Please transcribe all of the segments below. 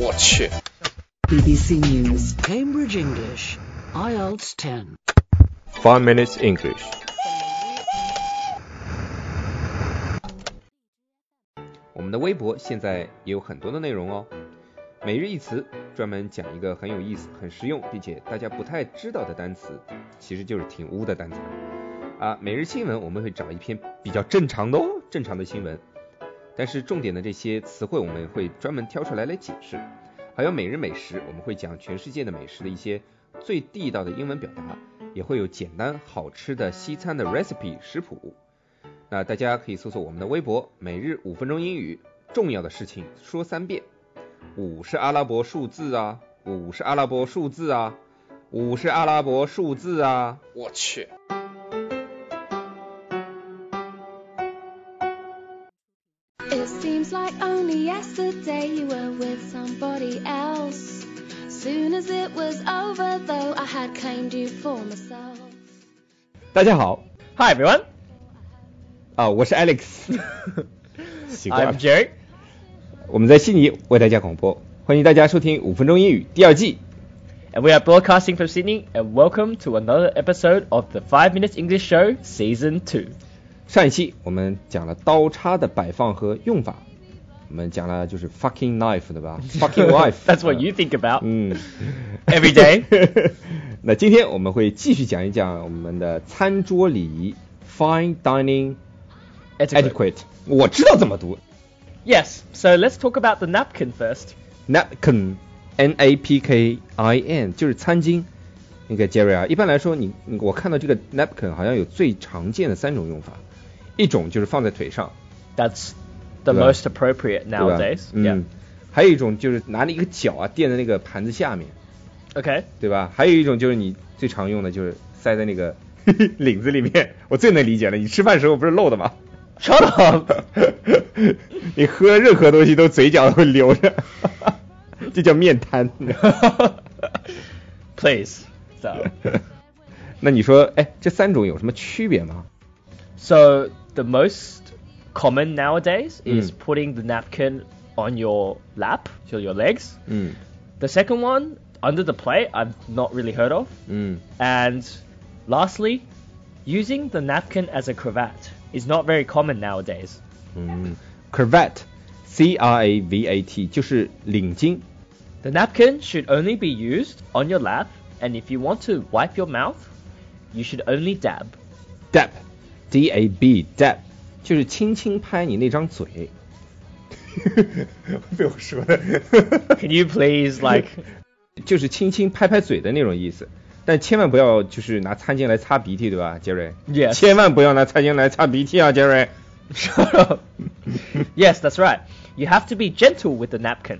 我去。BBC News, Cambridge English, IELTS 10. Five minutes English。我们的微博现在也有很多的内容哦。每日一词专门讲一个很有意思、很实用，并且大家不太知道的单词，其实就是挺污的单词啊。每日新闻我们会找一篇比较正常的哦，正常的新闻，但是重点的这些词汇我们会专门挑出来来解释。还有每日美食，我们会讲全世界的美食的一些最地道的英文表达，也会有简单好吃的西餐的 recipe 食谱。那大家可以搜索我们的微博“每日五分钟英语”，重要的事情说三遍。五是阿拉伯数字啊，五是阿拉伯数字啊，五是阿拉伯数字啊。我去。seems like only yesterday you were with somebody else. Soon as it was over, though, I had claimed you for myself. 大家好 Hi everyone, 啊，我是 Alex，习惯了 I'm Jerry. 我们在悉尼为大家广播，欢迎大家收听五分钟英语第二季。 And we are broadcasting from Sydney, and welcome to another episode of the 5 Minutes English Show Season 2. 上一期我们讲了刀叉的摆放和用法，我们讲了就是 fucking knife 对吧？fucking wife。That's what you think about 嗯 every day. 那今天我们会继续讲一讲我们的餐桌礼仪 fine dining Etiquette. 我知道怎么读 Yes, so let's talk about the napkin first. napkin n a p k i n 就是餐巾。那个 Jerry 啊，一般来说你你我看到这个 napkin 好像有最常见的三种用法，一种就是放在腿上，That's the most appropriate nowadays. 嗯.还有一种就是拿了一个脚啊垫在那个盘子下面，Okay. 对吧？还有一种就是你最常用的就是塞在那个 领子里面，我最能理解了。你吃饭时候不是漏的吗？Shut up. 你喝任何东西都嘴角会流着，这叫面瘫。Please. 那你说，哎，这三种有什么区别吗？so the most common nowadays is Mm. putting the napkin on your lap, so your legs. 嗯 The second one, under the plate, I've not really heard of. 嗯 And lastly, using the napkin as a cravat is not very common nowadays. 嗯，cravat，c r a v a t 就是领巾。 The napkin should only be used on your lap, and if you want to wipe your mouth, you should only dab. dab，d a b dab，就是轻轻拍你那张嘴。被我说的。Can you please, like, 就是轻轻拍拍嘴的那种意思，但千万不要就是拿餐巾来擦鼻涕，对吧，杰瑞 Yes. 千万不要拿餐巾来擦鼻涕啊，杰瑞。shut up? yes, that's right. You have to be gentle with the napkin.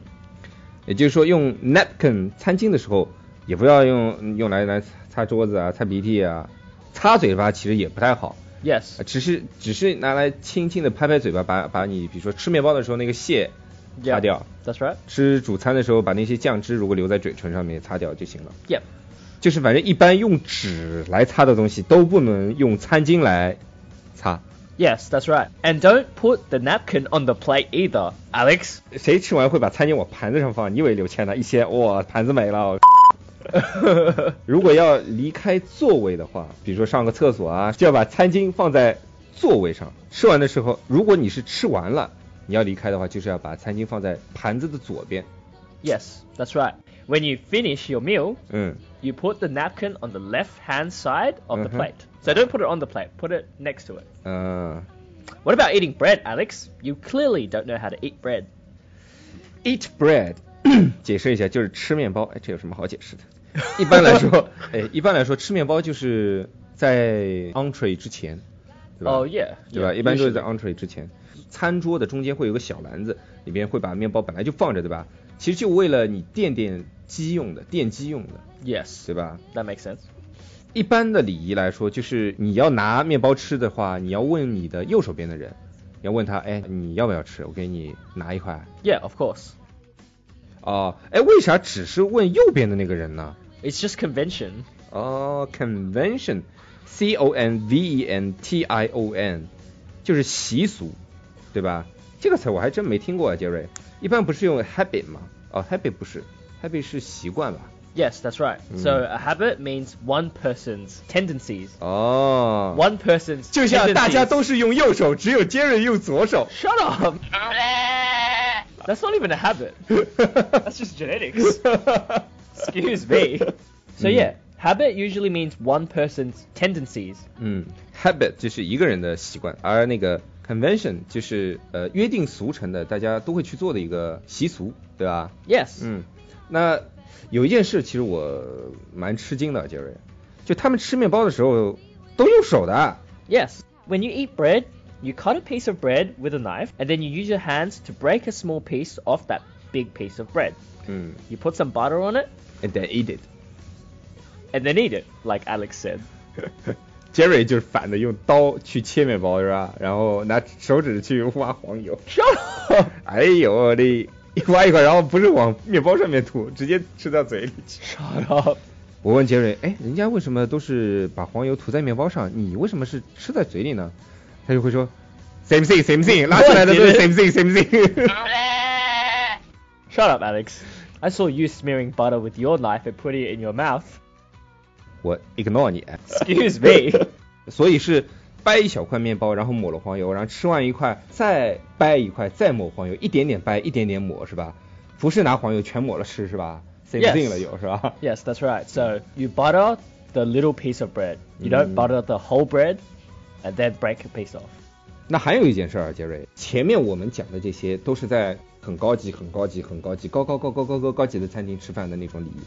也就是说，用 napkin 餐巾的时候，也不要用用来来擦桌子啊、擦鼻涕啊、擦嘴巴，其实也不太好。Yes. 只是只是拿来轻轻的拍拍嘴巴，把把你比如说吃面包的时候那个屑擦 Yeah, 掉，That's right. 吃主餐的时候把那些酱汁如果留在嘴唇上面擦掉就行了。Yep. 就是反正一般用纸来擦的东西都不能用餐巾来擦。Yes, that's right. And don't put the napkin on the plate either, Alex. 谁吃完会把餐巾往盘子上放？你以为刘谦呢？一掀，哇，盘子没了。如果要离开座位的话，比如说上个厕所啊，就要把餐巾放在座位上。吃完的时候，如果你是吃完了，你要离开的话，就是要把餐巾放在盘子的左边。 yes, that's right. When you finish your meal, 嗯 you put the napkin on the left hand side of the Mhm. plate. So don't put it on the plate, put it next to it. 嗯、 What about eating bread, Alex? You clearly don't know how to eat bread. Eat bread， 解释一下就是吃面包。哎，这有什么好解释的？一般来说，哎，一般来说吃面包就是在 entree 之前，对吧 Oh, yeah, 对吧一般就是在 entree 之前。餐桌的中间会有个小篮子，里边会把面包本来就放着，对吧？其实就为了你垫垫鸡用的，垫鸡用的，Yes, 对吧？that makes sense. 一般的礼仪来说，就是你要拿面包吃的话，你要问你的右手边的人，你要问他，哎，你要不要吃？我给你拿一块。Yeah, of course. 哦，哎，为啥只是问右边的那个人呢？ It's just convention. 哦，convention，c o n v e n t i o n，就是习俗，对吧？这个词我还真没听过啊，杰瑞。一般不是用 habit 吗 哦，habit 不是，habit 是习惯吧？ Yes, that's right. So a habit means one person's tendencies. 哦 One person's 就像大家 tendencies. 都是用右手，只有 Jerry 用左手。 Shut up! That's not even a habit. That's just genetics. Excuse me. So yeah, habit usually means one person's tendencies. 嗯，habit 就是一个人的习惯，而那个 convention 就是呃约定俗成的，大家都会去做的一个习俗，对吧？ Yes. 嗯，那有一件事其实我蛮吃惊的，杰瑞，就他们吃面包的时候都用手的。 Yes. When you eat bread, you cut a piece of bread with a knife, and then you use your hands to break a small piece off that big piece of bread. 嗯 You put some butter on it, ，and then eat it。 and then eat it, like Alex said. Jerry 就是反的，用刀去切面包是吧？然后拿手指去挖黄油。 Shut up! 哎呦我的，一挖一块，然后不是往面包上面吐，直接吃到嘴里去。 Shut up! 我问杰瑞，哎，人家为什么都是把黄油涂在面包上，你为什么是吃在嘴里呢？ 他就会说，same thing same thing，拉出来的都是 same thing same thing。 Shut up, Alex. I saw you smearing butter with your knife and putting it in your mouth. 我 ignore 你。 Excuse me. 所以是掰一小块面包，然后抹了黄油，然后吃完一块再掰一块，再抹黄油，一点点掰，一点点抹是吧？不是拿黄油全抹了吃是吧？same Yes. thing 了有是吧？ yes, that's right. So you butter the little piece of bread. You don't Mm. butter the whole bread Then break piece off. 那还有一件事杰瑞，前面我们讲的这些都是在很高级、很高级、很高级、高高高高高高高级的餐厅吃饭的那种礼仪，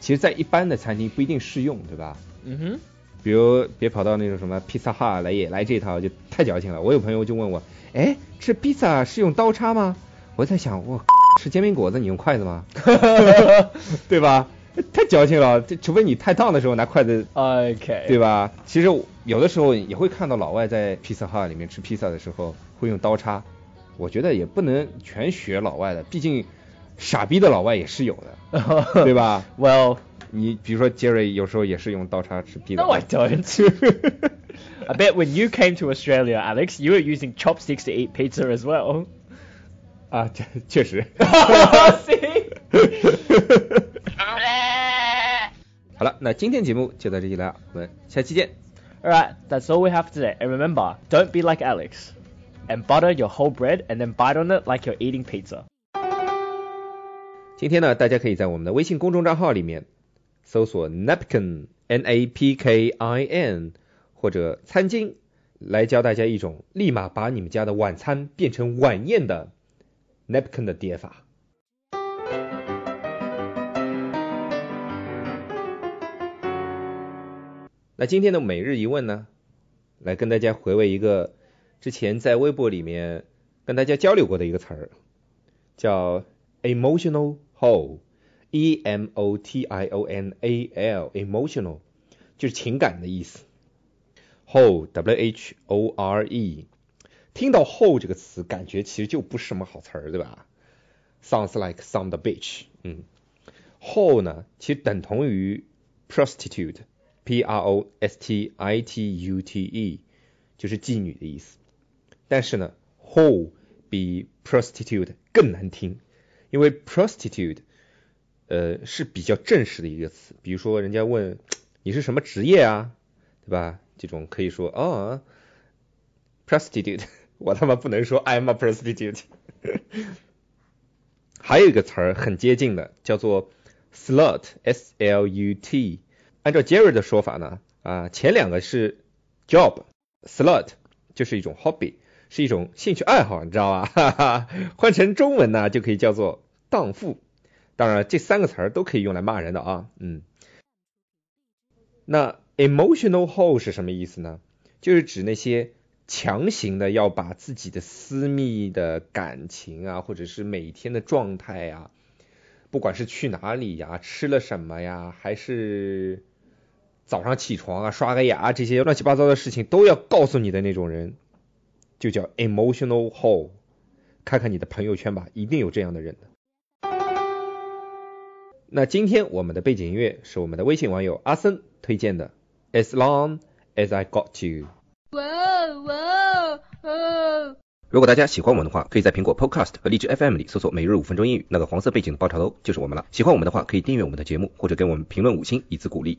其实，在一般的餐厅不一定适用，对吧？Mm-hmm. 比如别跑到那种什么披萨哈来也来这套，就太矫情了。我有朋友就问我，哎，吃披萨是用刀叉吗？我在想，我吃煎饼果子你用筷子吗？对吧？太矫情了，这除非你太烫的时候拿筷子 Okay. 对吧？其实有的时候也会看到老外在披萨哈里面吃披萨的时候会用刀叉，我觉得也不能全学老外的，毕竟傻逼的老外也是有的，对吧？Well, 你比如说杰瑞有时候也是用刀叉吃披萨。no, I don't. I bet when you came to Australia, Alex, you were using chopsticks to eat pizza as well. 啊，这确实。See? 好了，那今天节目就到这里了，我们下期见。Alright, that's all we have today. And remember, don't be like Alex. And butter your whole bread and then bite on it like you're eating pizza. 今天呢，大家可以在我们的微信公众账号里面搜索 napkin n a p k i n 或者餐巾，来教大家一种立马把你们家的晚餐变成晚宴的 napkin 的叠法。那今天的每日一问呢，来跟大家回味一个之前在微博里面跟大家交流过的一个词儿，叫 emotional hole，e m o t i o n a l，emotional 就是情感的意思，hole w h o r e，听到 hole 这个词，感觉其实就不是什么好词儿，对吧？Sounds like some the bitch，嗯，hole 呢，其实等同于 prostitute P R O S T I T U T E 就是妓女的意思。但是呢，whole 比 prostitute 更难听。因为 prostitute，呃，是比较正式的一个词。比如说，人家问你是什么职业啊，对吧？这种可以说哦，prostitute，我他妈不能说 I'm a prostitute。还有一个词儿很接近的，叫做 slut，s l u t。按照 Jerry 的说法呢，啊，前两个是 job slot，就是一种 hobby，是一种兴趣爱好，你知道吧？哈哈，换成中文呢，就可以叫做荡妇。当然，这三个词儿都可以用来骂人的啊。嗯，那 emotional hole 是什么意思呢？就是指那些强行的要把自己的私密的感情啊，或者是每天的状态呀、不管是去哪里呀、吃了什么呀，还是早上起床啊、刷个牙这些乱七八糟的事情都要告诉你的那种人，就叫 emotional hole。看看你的朋友圈吧，一定有这样的人的。那今天我们的背景音乐是我们的微信网友阿森推荐的，As long as I got you。Whoa, whoa, whoa. 如果大家喜欢我们的话，可以在苹果 Podcast 和荔枝 FM 里搜索“每日五分钟英语”，那个黄色背景的爆炒头就是我们了。喜欢我们的话，可以订阅我们的节目，或者给我们评论五星以资鼓励。